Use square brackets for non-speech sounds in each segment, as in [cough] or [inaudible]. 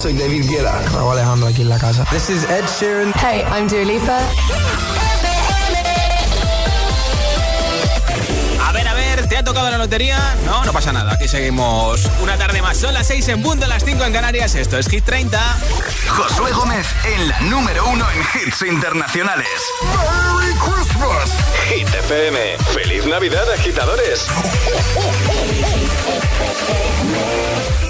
Soy David Guerra. Raúl Alejandro aquí en la casa. This is Ed Sheeran. Hey, I'm Dua Lipa. A ver, a ver, ¿te ha tocado la lotería? No, no pasa nada. Aquí seguimos una tarde más. Son las 6 en punto, las 5 en Canarias. Esto es Hit 30. Josué Gómez en la número 1 en hits internacionales. ¡Merry Christmas! Hit FM. ¡Feliz Navidad, agitadores! [laughs]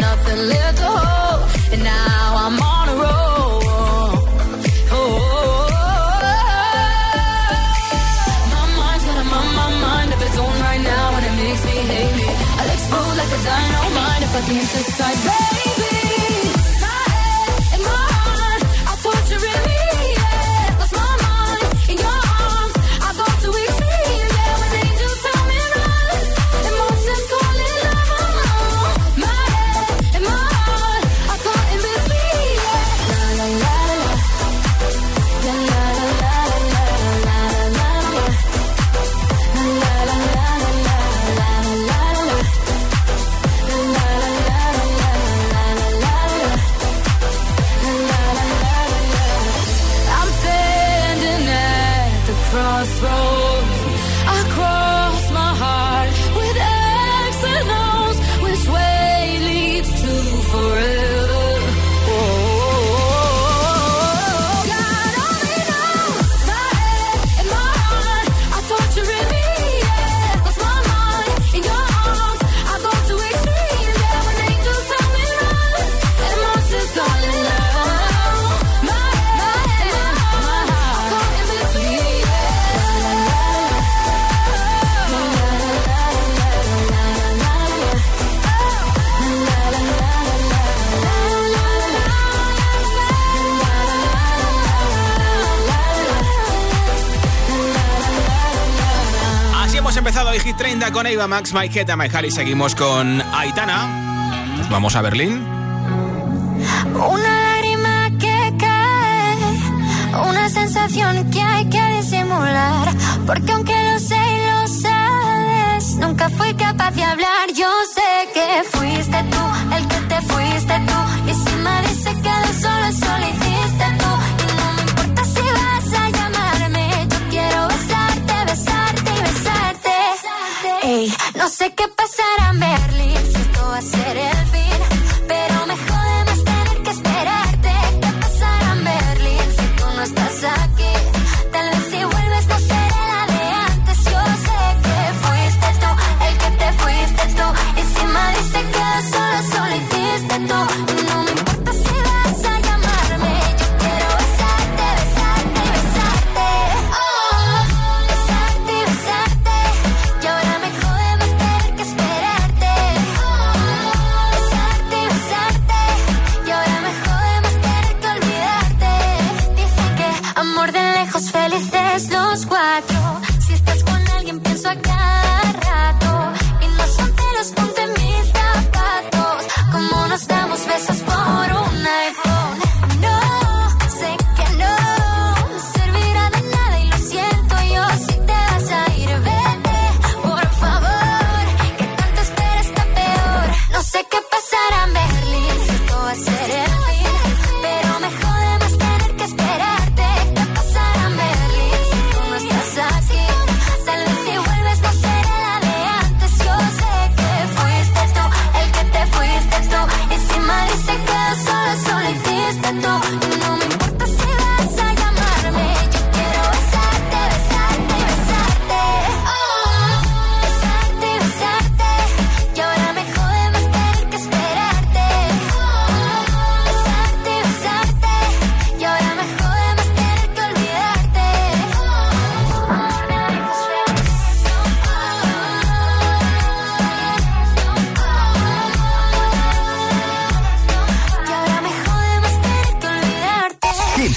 nothing left to hold, and now I'm on a roll. Oh, my mind's my mind its own right now, and it makes me hate me. I explode like a dynamite if I can't decide, baby. Con Eva Max, My Head and My Heart y seguimos con Aitana. Vamos a Berlín. Una lágrima que cae, una sensación que hay que disimular. Porque aunque lo sé y lo sabes, nunca fui capaz de hablar. Yo sé sé qué pasará en Berlín, si esto va a ser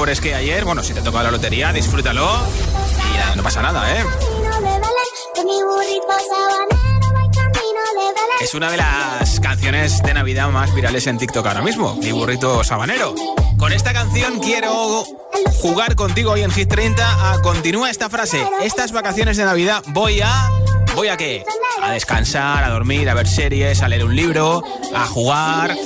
Pobres que ayer. Bueno, si te toca la lotería, disfrútalo y no pasa nada, ¿eh? Es una de las canciones de Navidad más virales en TikTok ahora mismo, mi burrito sabanero. Con esta canción quiero jugar contigo hoy en Hit 30 a continúa esta frase. Estas vacaciones de Navidad voy a ¿Voy a qué? A descansar, a dormir, a ver series, a leer un libro, a jugar,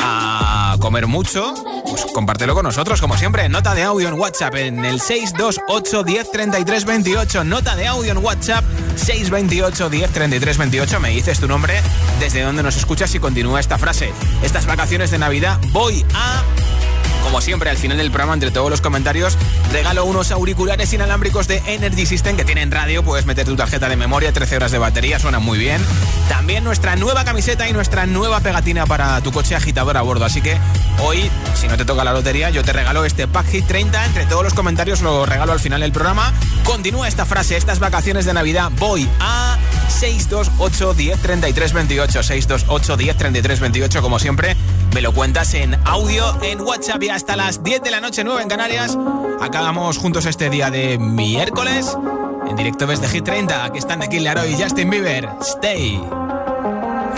a comer mucho pues compártelo con nosotros, como siempre. Nota de audio en WhatsApp en el 628 10 28. Nota de audio en WhatsApp 628 10 28. Me dices tu nombre, desde donde nos escuchas y continúa esta frase. Estas vacaciones de Navidad voy a como siempre, al final del programa, entre todos los comentarios, regalo unos auriculares inalámbricos de Energy System que tienen radio. Puedes meter tu tarjeta de memoria, 13 horas de batería, suena muy bien. También nuestra nueva camiseta y nuestra nueva pegatina para tu coche agitador a bordo. Así que hoy, si no te toca la lotería, yo te regalo este Pack Hit 30. Entre todos los comentarios lo regalo al final del programa. Continúa esta frase, estas vacaciones de Navidad voy a 628 10 33 28. 628 10 33 28, como siempre me lo cuentas en audio, en WhatsApp y hasta las 10 de la noche, 9 en Canarias. Acabamos juntos este día de miércoles. En directo desde Hit 30, aquí están de Killer y Justin Bieber. Stay.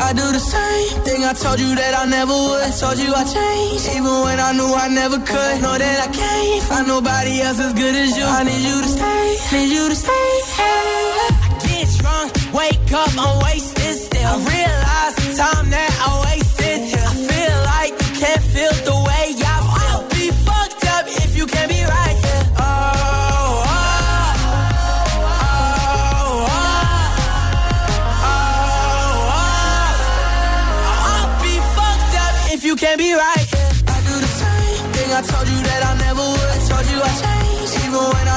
I do the same thing I told you that I never would. I told you I changed, even when I knew I never could. Know that I can't find nobody else as good as you. I need you to stay, need you to stay. I get drunk, wake up, I'm wasted still. I realize the time that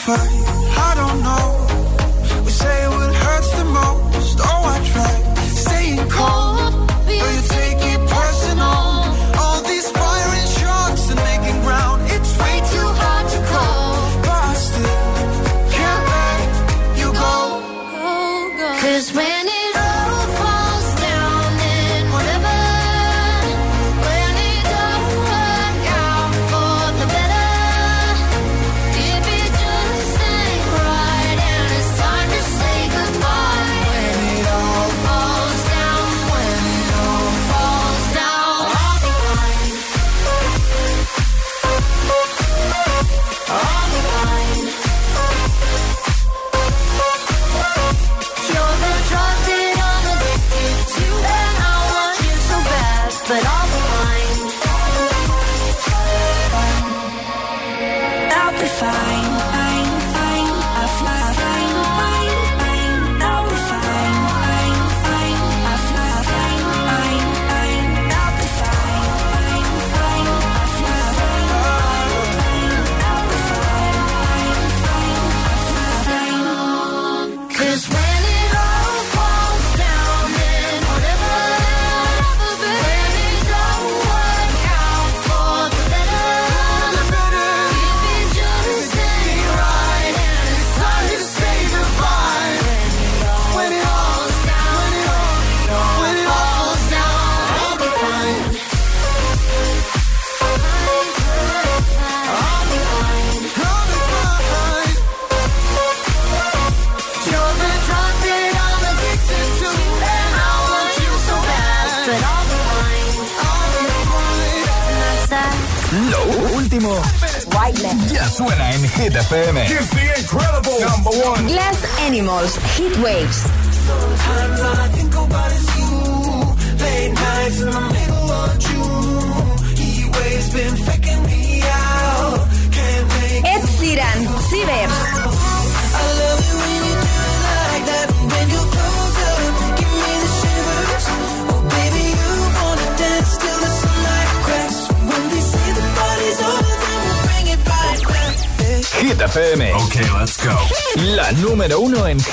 Fight.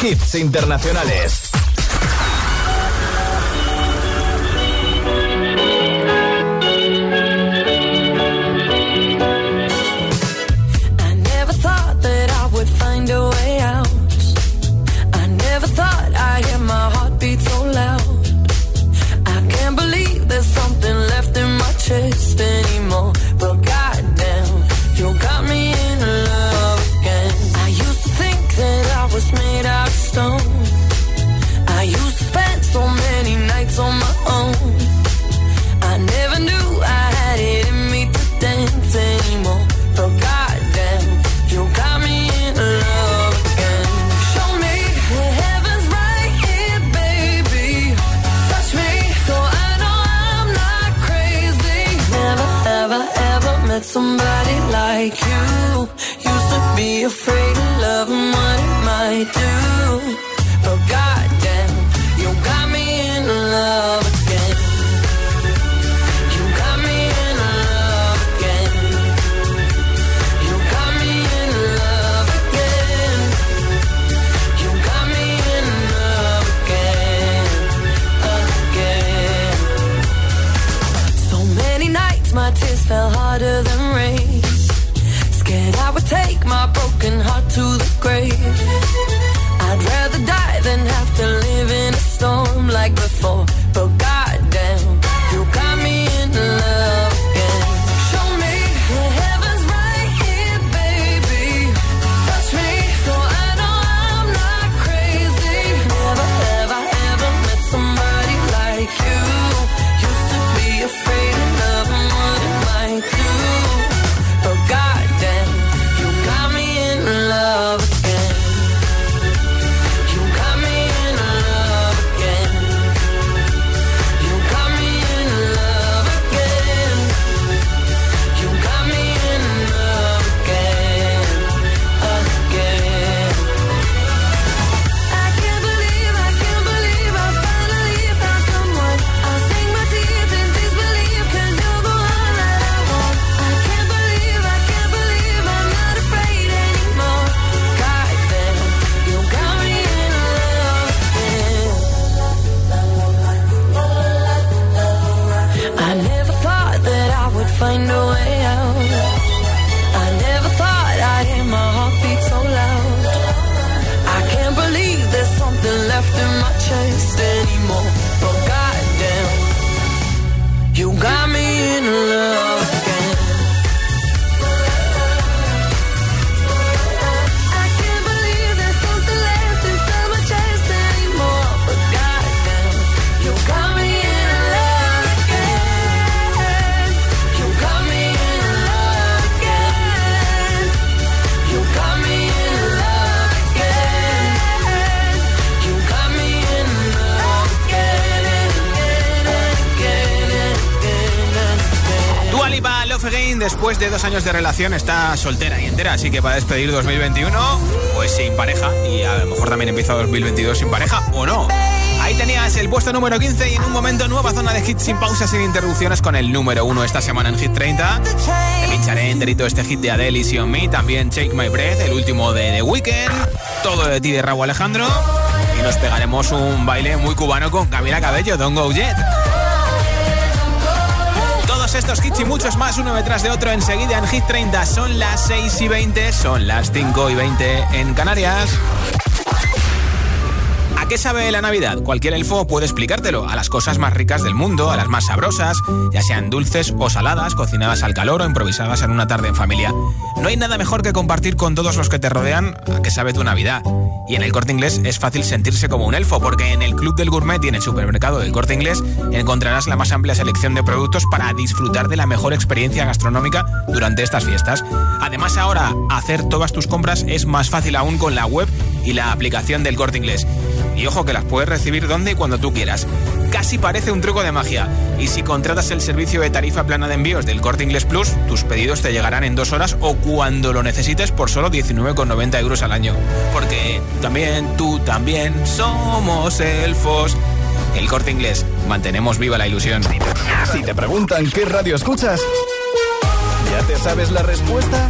hits internacionales. De dos años de relación está soltera y entera, así que para despedir 2021, pues sin pareja. Y a lo mejor también empieza 2022 sin pareja, o no. Ahí tenías el puesto número 15 y en un momento nueva zona de hits sin pausas, sin interrupciones con el número 1 esta semana en Hit 30. Te pincharé enterito este hit de Adele y On Me, también Take My Breath, el último de The Weeknd, todo de ti de Raúl Alejandro. Y nos pegaremos un baile muy cubano con Camila Cabello, Don't Go Jet estos hits y muchos más uno detrás de otro enseguida en Hit 30. Son las 6 y 20, son las 5 y 20 en Canarias. ¿A qué sabe la Navidad? Cualquier elfo puede explicártelo. A las cosas más ricas del mundo, a las más sabrosas, ya sean dulces o saladas, cocinadas al calor o improvisadas en una tarde en familia. No hay nada mejor que compartir con todos los que te rodean a qué sabe tu Navidad. Y en el corte inglés es fácil sentirse como un elfo, porque en el Club del Gourmet y en el supermercado del corte inglés encontrarás la más amplia selección de productos para disfrutar de la mejor experiencia gastronómica durante estas fiestas. Además, ahora hacer todas tus compras es más fácil aún con la web y la aplicación del corte inglés. Y ojo que las puedes recibir donde y cuando tú quieras. Casi parece un truco de magia. Y si contratas el servicio de tarifa plana de envíos del Corte Inglés Plus, tus pedidos te llegarán en dos horas o cuando lo necesites por solo 19,90 euros al año. Porque también, tú también, somos elfos. El Corte Inglés, mantenemos viva la ilusión. Si te preguntan qué radio escuchas, ¿ya te sabes la respuesta?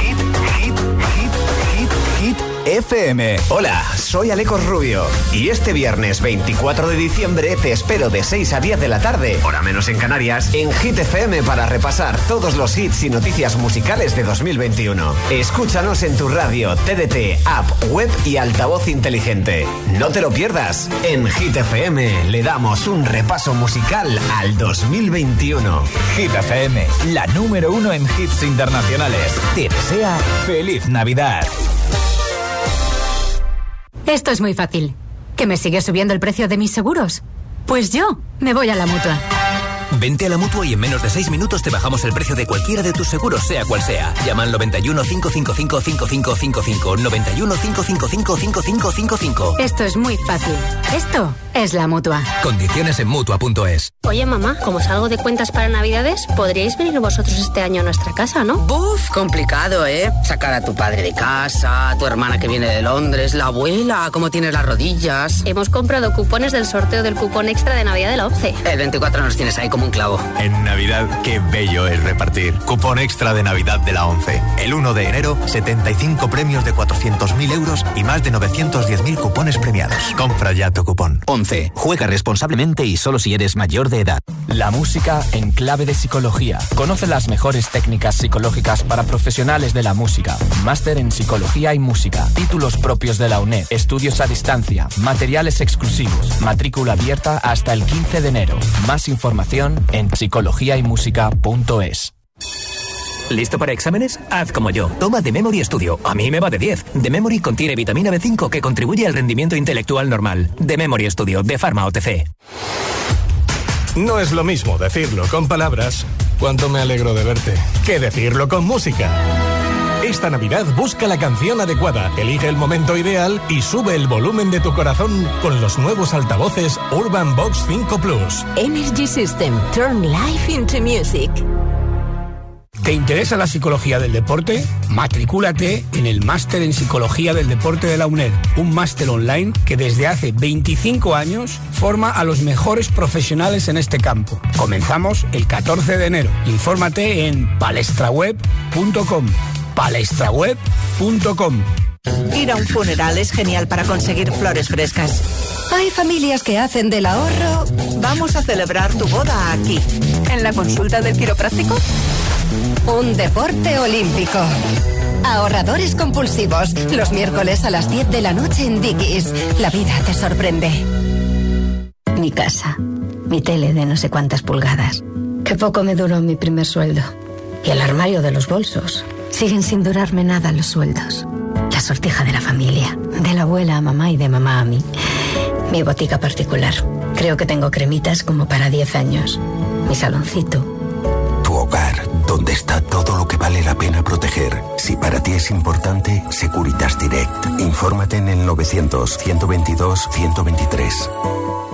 Hit, hit, hit, hit, hit FM. Hola, soy Alecos Rubio y este viernes 24 de diciembre te espero de 6 a 10 de la tarde, hora menos en Canarias, en Hit FM para repasar todos los hits y noticias musicales de 2021. Escúchanos en tu radio, TDT, app, web y altavoz inteligente. No te lo pierdas. En Hit FM le damos un repaso musical al 2021. Hit FM, la número uno en hits internacionales. Te desea feliz Navidad. Esto es muy fácil. ¿Que me sigue subiendo el precio de mis seguros? Pues yo me voy a la mutua. Vente a la mutua y en menos de 6 minutos te bajamos el precio de cualquiera de tus seguros, sea cual sea. Llama al 91 555 5555. 91 555 5555. Esto es muy fácil. Esto es la mutua. Condiciones en mutua.es. Oye, mamá, como salgo de cuentas para Navidades, podríais venir vosotros este año a nuestra casa, ¿no? Buf, complicado, ¿eh? Sacar a tu padre de casa, a tu hermana que viene de Londres, la abuela, cómo tienes las rodillas. Hemos comprado cupones del sorteo del cupón extra de Navidad de la 11. El 24 nos tienes ahí como un clavo. En Navidad, qué bello es repartir. Cupón extra de Navidad de la 11. El 1 de enero, 75 premios de 400.000 euros y más de 910.000 cupones premiados. Compra ya tu cupón. 11. Juega responsablemente y solo si eres mayor de edad. La música en clave de psicología. Conoce las mejores técnicas psicológicas para profesionales de la música. Máster en psicología y música. Títulos propios de la UNED. Estudios a distancia. Materiales exclusivos. Matrícula abierta hasta el 15 de enero. Más información en psicologiaymusica.es. ¿Listo para exámenes? Haz como yo. Toma The Memory Studio. A mí me va de 10. The Memory contiene vitamina B5 que contribuye al rendimiento intelectual normal. The Memory Studio de Pharma OTC. No es lo mismo decirlo con palabras, cuánto me alegro de verte, que decirlo con música. Esta Navidad busca la canción adecuada, elige el momento ideal y sube el volumen de tu corazón con los nuevos altavoces Urban Box 5 Plus. Energy System. Turn life into music. ¿Te interesa la psicología del deporte? Matricúlate en el Máster en Psicología del Deporte de la UNED, un máster online que desde hace 25 años forma a los mejores profesionales en este campo. Comenzamos el 14 de enero. Infórmate en palestraweb.com. palestraweb.com. Ir a un funeral es genial para conseguir flores frescas. Hay familias que hacen del ahorro. Vamos a celebrar tu boda aquí. ¿En la consulta del quiropráctico? Un deporte olímpico. Ahorradores compulsivos. Los miércoles a las 10 de la noche en Dickies. La vida te sorprende. Mi casa. Mi tele de no sé cuántas pulgadas. Qué poco me duró mi primer sueldo. Y el armario de los bolsos. Siguen sin durarme nada los sueldos. La sortija de la familia. De la abuela a mamá y de mamá a mí. Mi botica particular. Creo que tengo cremitas como para 10 años. Mi saloncito tu hogar, donde está todo lo que vale la pena proteger. Si para ti es importante, Securitas Direct. Infórmate en el 900-122-123.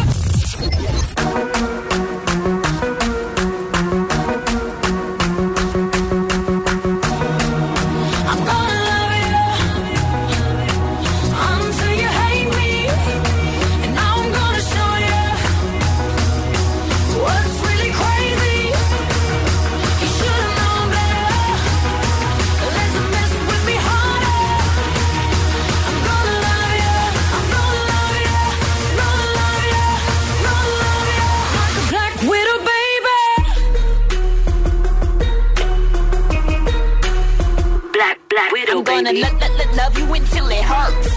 Gonna lo- lo- lo- love you until it hurts.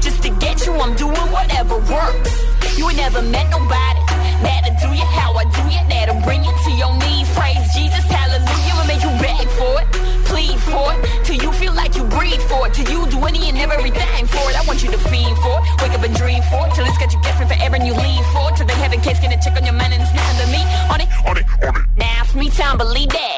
Just to get you, I'm doing whatever works. You ain't never met nobody that'll do you how I do you. That'll bring you to your knees. Praise Jesus, hallelujah. Will make you beg for it, plead for it, till you feel like you breathe for it, till you do any and everything for it. I want you to fiend for it, wake up and dream for it, till it's got you guessing forever and you lean for it, till they have a case, gonna check on your man and it's nothing to me. On it, on it, on it. Now it's me time, believe that.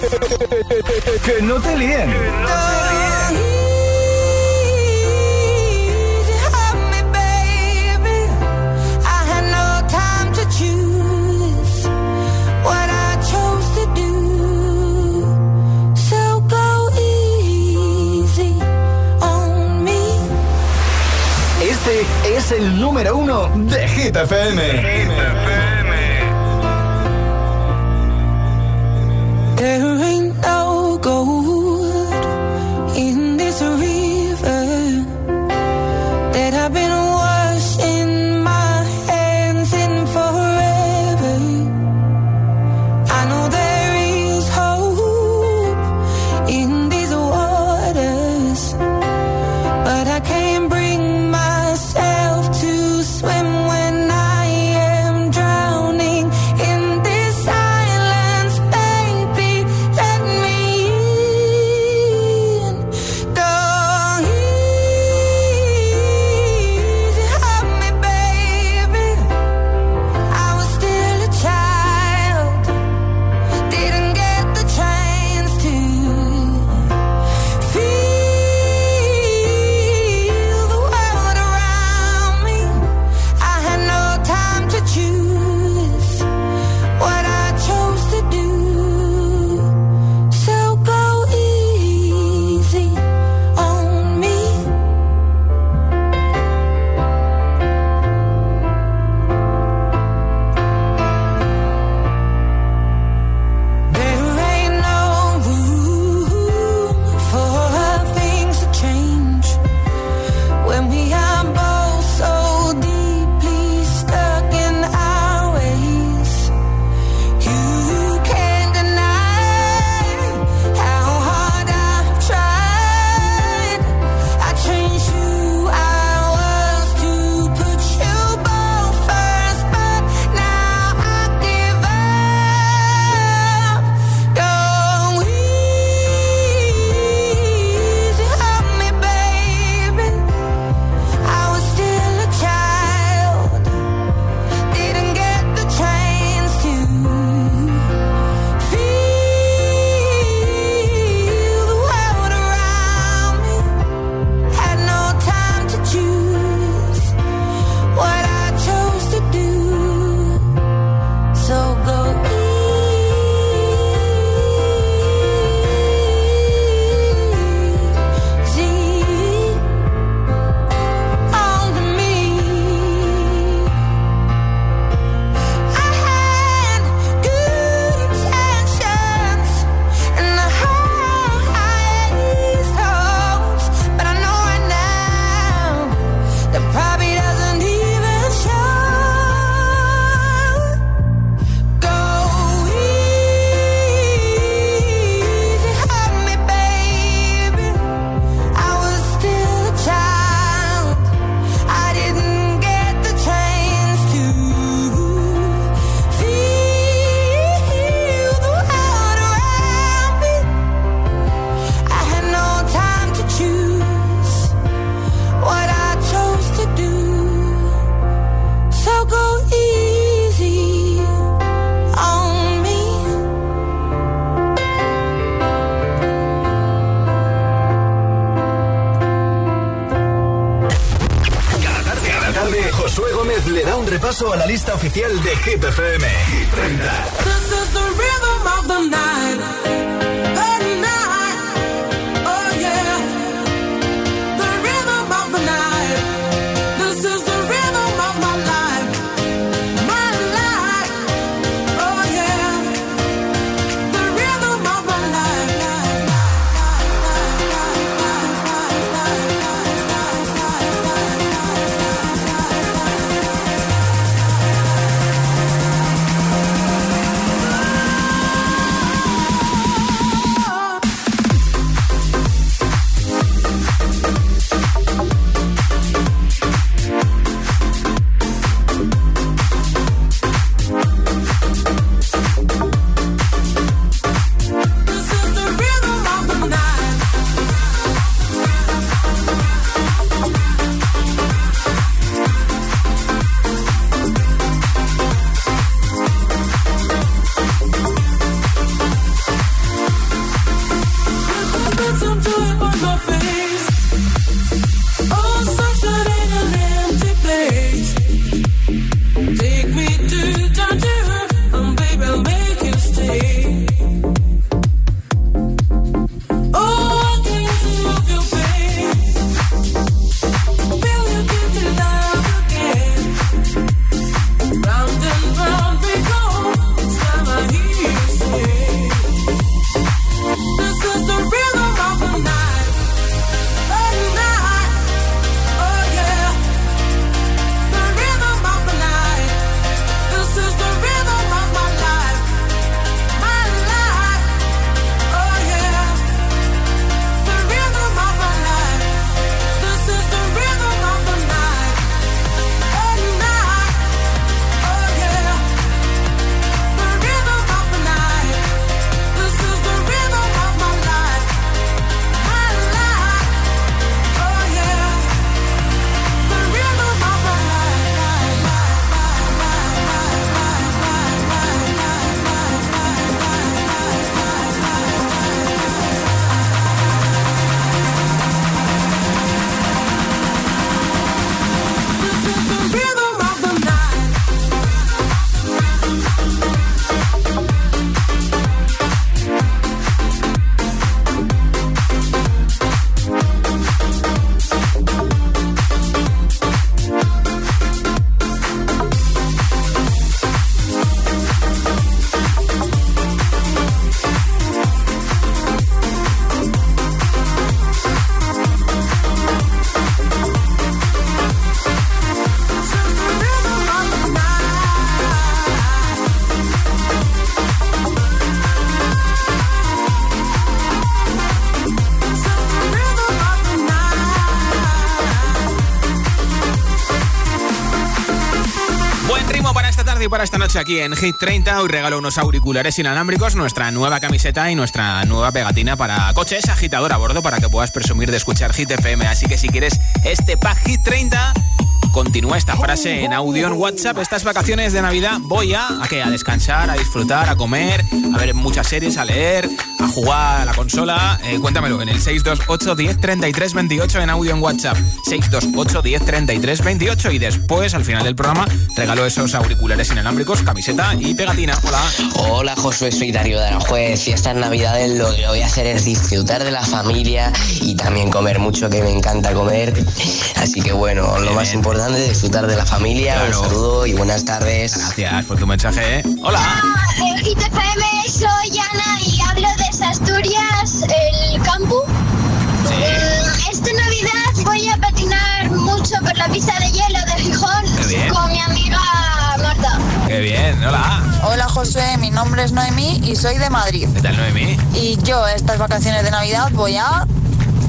Que no te líen. Easy, have me, baby. I had no time to choose what I chose to do. So go easy on me. Este es el número uno de Hit FM. Aquí en Hit 30. Hoy regalo unos auriculares inalámbricos, nuestra nueva camiseta y nuestra nueva pegatina para coches, agitador a bordo para que puedas presumir de escuchar Hit FM. Así que si quieres este pack Hit 30, continúa esta frase en audio en WhatsApp. Estas vacaciones de Navidad voy a, ¿a, a descansar, a disfrutar, a comer, a ver muchas series, a leer, a jugar a la consola. Eh, cuéntamelo en el 628 10 33 28 en audio en WhatsApp. 628 10 33 28 y después, al final del programa, regalo esos auriculares inalámbricos, camiseta y pegatina. Hola. Hola Josué, soy Darío de Aranjuez y estas navidades lo que voy a hacer es disfrutar de la familia y también comer mucho que me encanta comer. Así que bueno, lo más importante es disfrutar de la familia. Un saludo y buenas tardes. Gracias por tu mensaje. ¿eh? Hola. Hola, en soy Ana y hablo de Asturias, el campo. Sí. Esta Navidad voy a patinar mucho por la pista de de hola. Hola José, mi nombre es Noemí y soy de Madrid. ¿Qué tal Noemí? Y yo estas vacaciones de Navidad voy a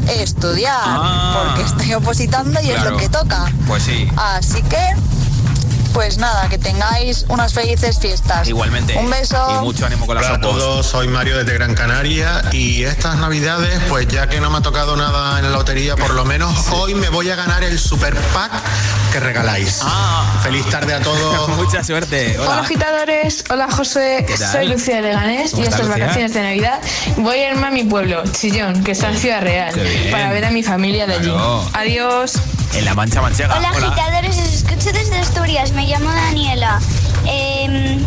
estudiar Ah. porque estoy opositando y es lo que toca. Pues sí. Así que, pues nada, que tengáis unas felices fiestas. Igualmente. Un beso. Y mucho ánimo con las Hola a todos, soy Mario desde Gran Canaria y estas navidades, pues ya que no me ha tocado nada en la lotería, por lo menos hoy me voy a ganar el super pack que regaláis. Feliz tarde a todos. [laughs] Mucha suerte. Hola, agitadores. Hola, José. Soy Lucía de Leganés ¿Cómo y estas Lucía? vacaciones de Navidad voy a irme a mi pueblo, Chillón, que está en Ciudad Real, para ver a mi familia de allí. Claro. Adiós. En La Mancha Manchega. Hola, agitadores, os escucho desde Asturias. Me llamo Daniela. Em,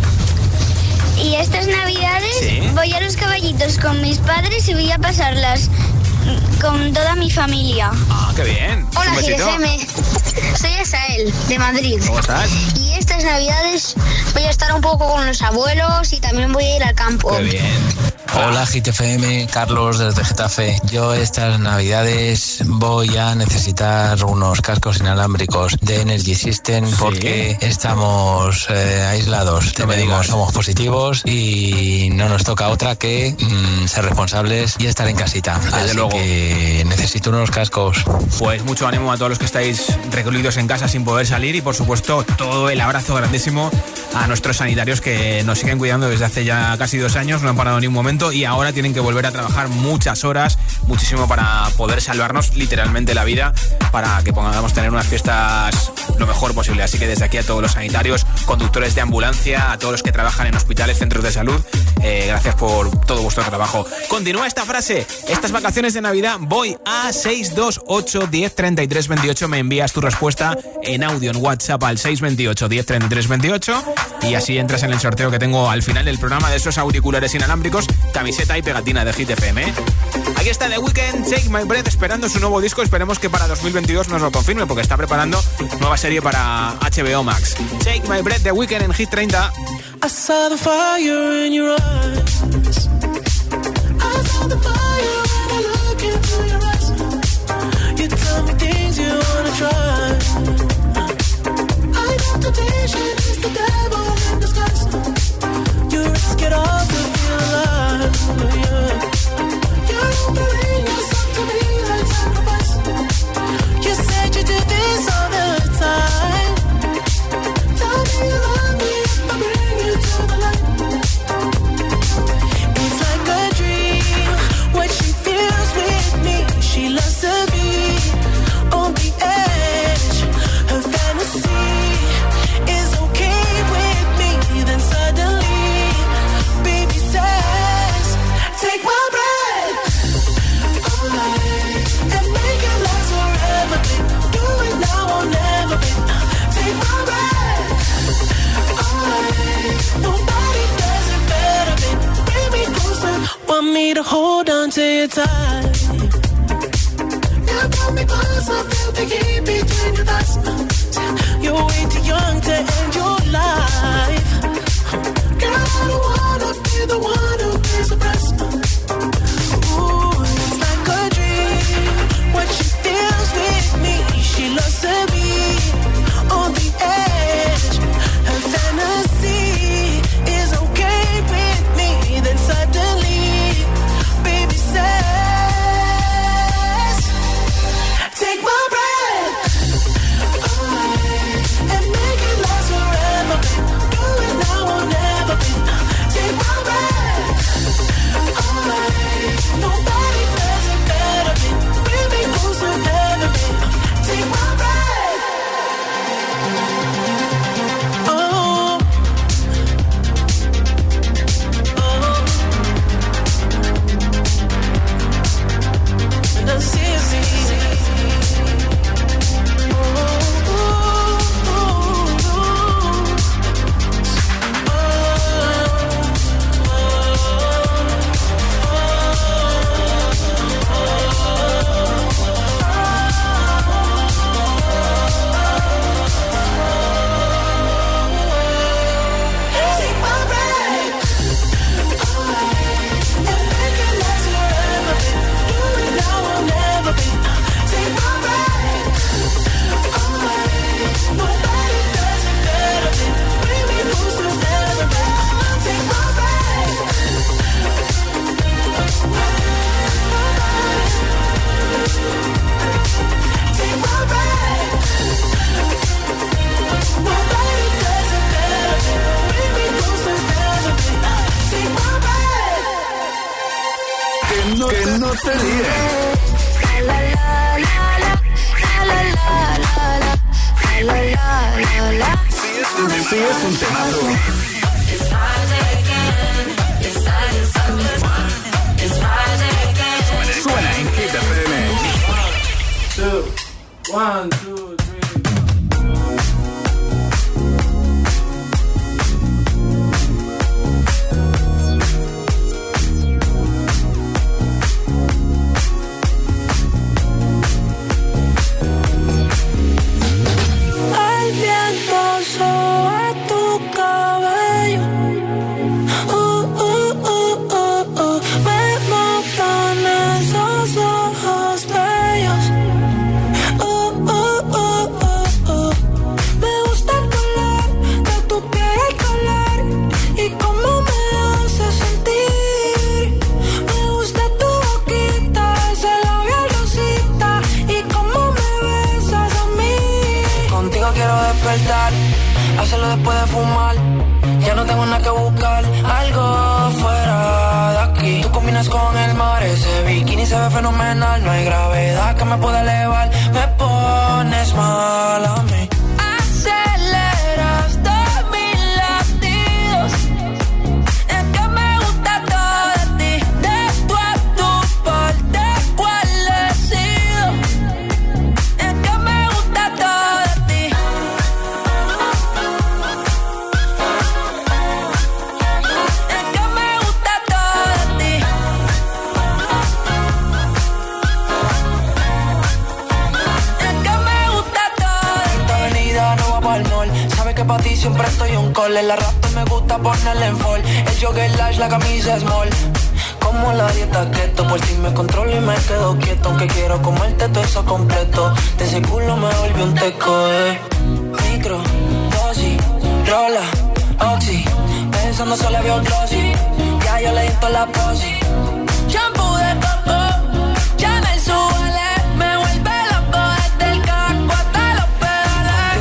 y estas navidades voy a los caballitos con mis padres y voy a pasarlas con toda mi familia. Ah, qué bien. Hola, GFM. Soy Asael, de Madrid. ¿Cómo estás? Y estas navidades voy a estar un poco con los abuelos y también voy a ir al campo. Qué bien. Hola GTFM, Carlos desde Getafe. Yo estas navidades voy a necesitar unos cascos inalámbricos de Energy System porque estamos eh, aislados. Te digo, somos positivos y no nos toca otra que mm, ser responsables y estar en casita. Así luego. que necesito unos cascos. Pues mucho ánimo a todos los que estáis recluidos en casa sin poder salir y por supuesto todo el abrazo grandísimo a nuestros sanitarios que nos siguen cuidando desde hace ya casi dos años, no han parado ni un momento y ahora tienen que volver a trabajar muchas horas, muchísimo para poder salvarnos literalmente la vida, para que podamos tener unas fiestas lo mejor posible. Así que desde aquí a todos los sanitarios, conductores de ambulancia, a todos los que trabajan en hospitales, centros de salud, eh, gracias por todo vuestro trabajo. Continúa esta frase, estas vacaciones de Navidad voy a 628 10 33 28, me envías tu respuesta en audio en WhatsApp al 628 10 33 28 y así entras en el sorteo que tengo al final del programa de esos auriculares inalámbricos camiseta y pegatina de Hit FM. Aquí está The Weeknd, Take My Breath, esperando su nuevo disco. Esperemos que para 2022 nos lo confirme, porque está preparando nueva serie para HBO Max. Take My Breath, The Weeknd en Hit 30. I saw the fire in your eyes. I saw the fire when I look into your eyes. You tell me things you wanna try. I know temptation is the devil in disguise. You risk it all time. To you pull me close, I feel the heat between your thighs. Que no, que no te líes. Si es un temazo. Suena en one, two. Me pueda elevar, siempre estoy un call. La rap me gusta ponerle en fall. El jogger lash, la camisa small. Como la dieta keto, por si me controlo y me quedo quieto. Aunque quiero comerte todo eso completo. De ese culo me volvió un teco, eh. Micro, dosis, rola, oxi. Pensando solo veo glossy. Ya yo le di la posi.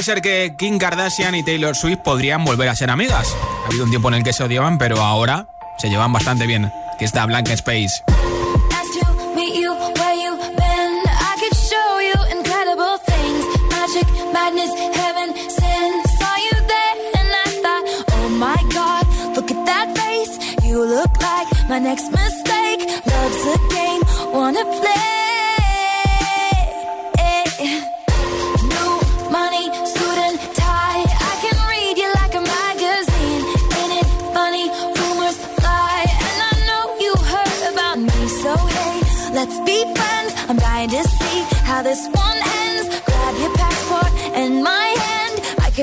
Parece ser que Kim Kardashian y Taylor Swift podrían volver a ser amigas. Ha habido un tiempo en el que se odiaban, pero ahora se llevan bastante bien. Que está Blank Space. You look like my next mistake. Love's a game, wanna play.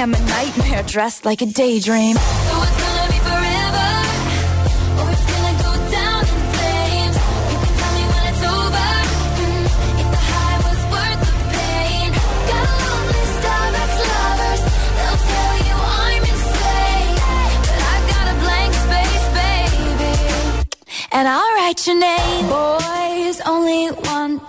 I'm a nightmare dressed like a daydream. So it's gonna be forever. Or it's gonna go down in flames. You can tell me when it's over. Mm, if the high was worth the pain. Got a long list of ex-lovers. They'll tell you I'm insane. But I've got a blank space, baby. And I'll write your name. Boys only want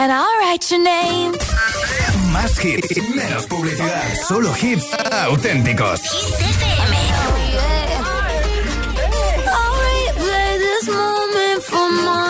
And I'll write your name. Más hits, menos publicidad. Solo hits auténticos. I'll replay this moment for months.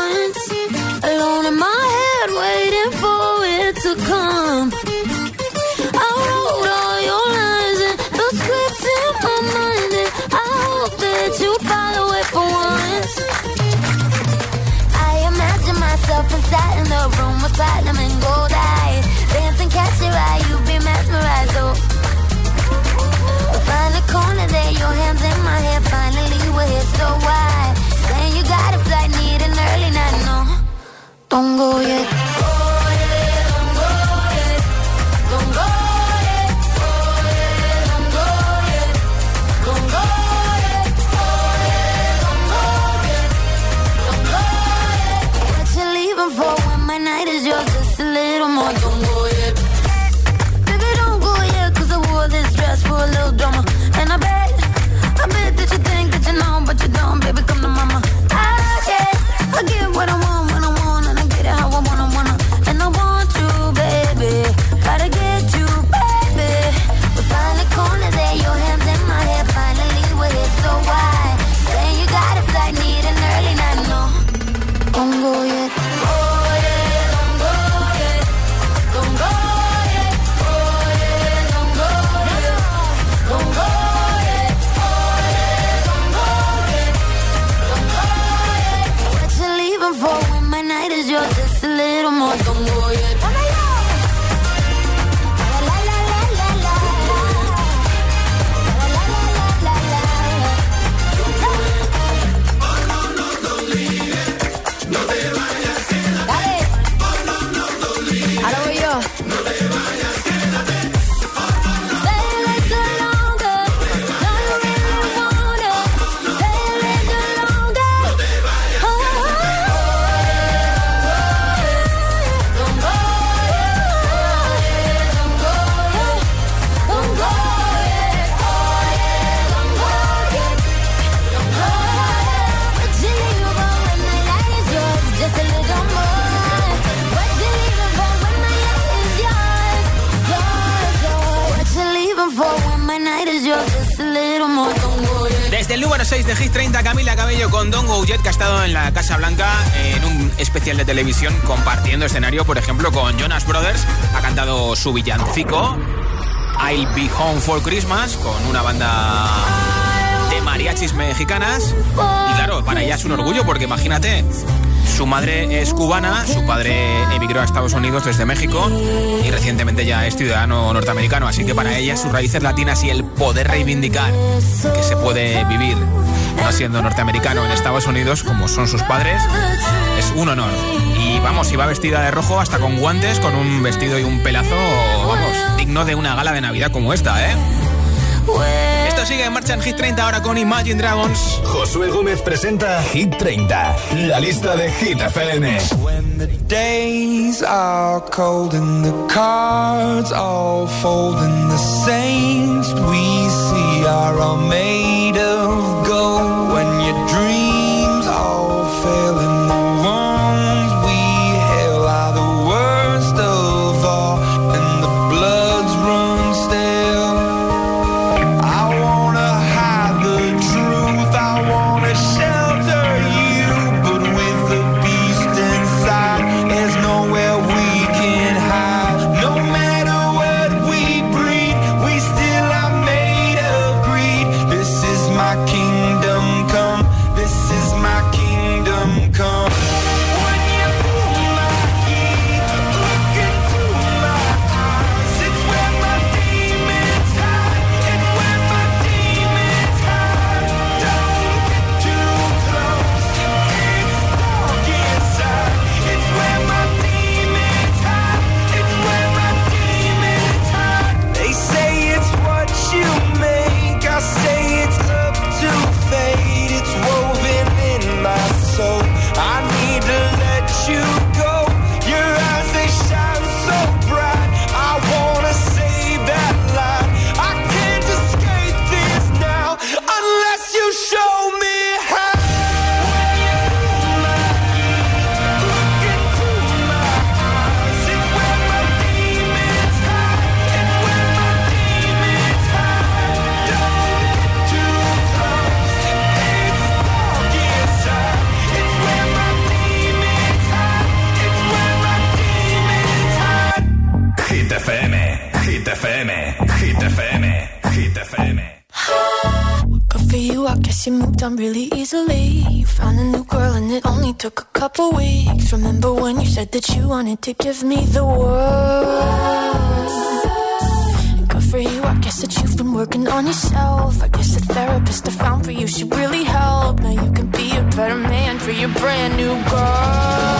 Desde el número 6 de Hit 30, Camila Cabello con Don Go Jet, que ha estado en la Casa Blanca en un especial de televisión compartiendo escenario, por ejemplo, con Jonas Brothers. Ha cantado su villancico, I'll Be Home for Christmas, con una banda de mariachis mexicanas. Y claro, para ella es un orgullo porque imagínate, su madre es cubana, su padre emigró a Estados Unidos desde México y recientemente ya es ciudadano norteamericano, así que para ella sus raíces latinas y el poder reivindicar que se puede vivir no siendo norteamericano en Estados Unidos como son sus padres es un honor. Y vamos, iba vestida de rojo hasta con guantes, con un vestido y un pelazo, vamos, digno de una gala de Navidad como esta, ¿eh? Esto sigue en marcha en Hit 30 ahora con Imagine Dragons. Josué Gómez presenta Hit 30, la lista de Hit FM. When the days are cold and the cards all fold and the saints we see are all made of to give me the world? Good for you, I guess that you've been working on yourself. I guess the therapist I found for you should really help. Now you can be a better man for your brand new girl.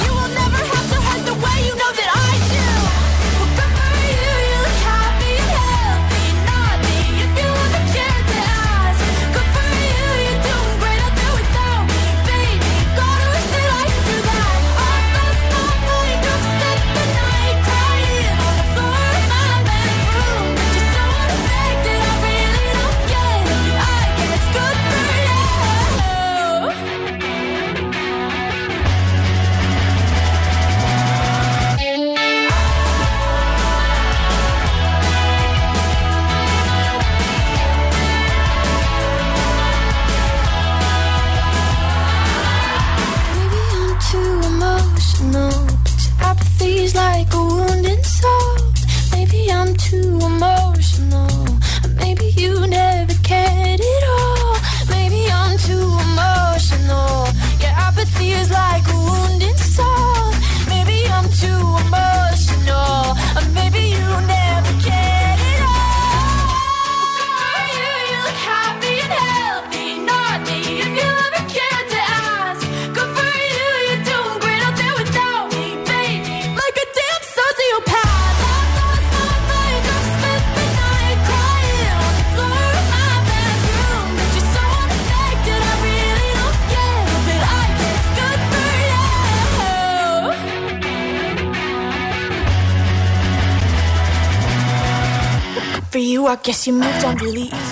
You, I guess you moved on really easy.